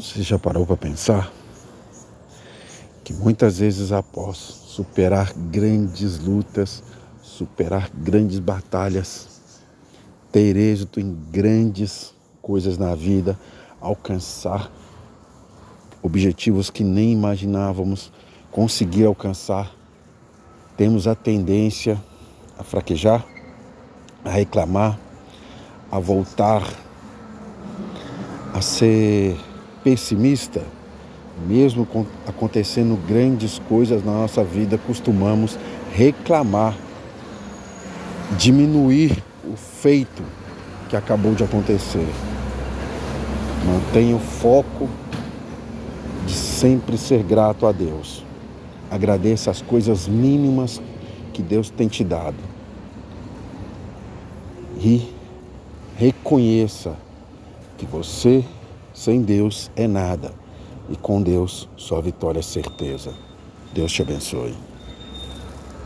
Você já parou para pensar que muitas vezes após superar grandes lutas, superar grandes batalhas, ter êxito em grandes coisas na vida, alcançar objetivos que nem imaginávamos conseguir alcançar, temos a tendência a fraquejar, a reclamar, a voltar a ser pessimista, mesmo acontecendo grandes coisas na nossa vida, costumamos reclamar, diminuir o feito que acabou de acontecer. Mantenha o foco de sempre ser grato a Deus. Agradeça as coisas mínimas que Deus tem te dado. E reconheça que você sem Deus é nada e com Deus sua vitória é certeza. Deus te abençoe.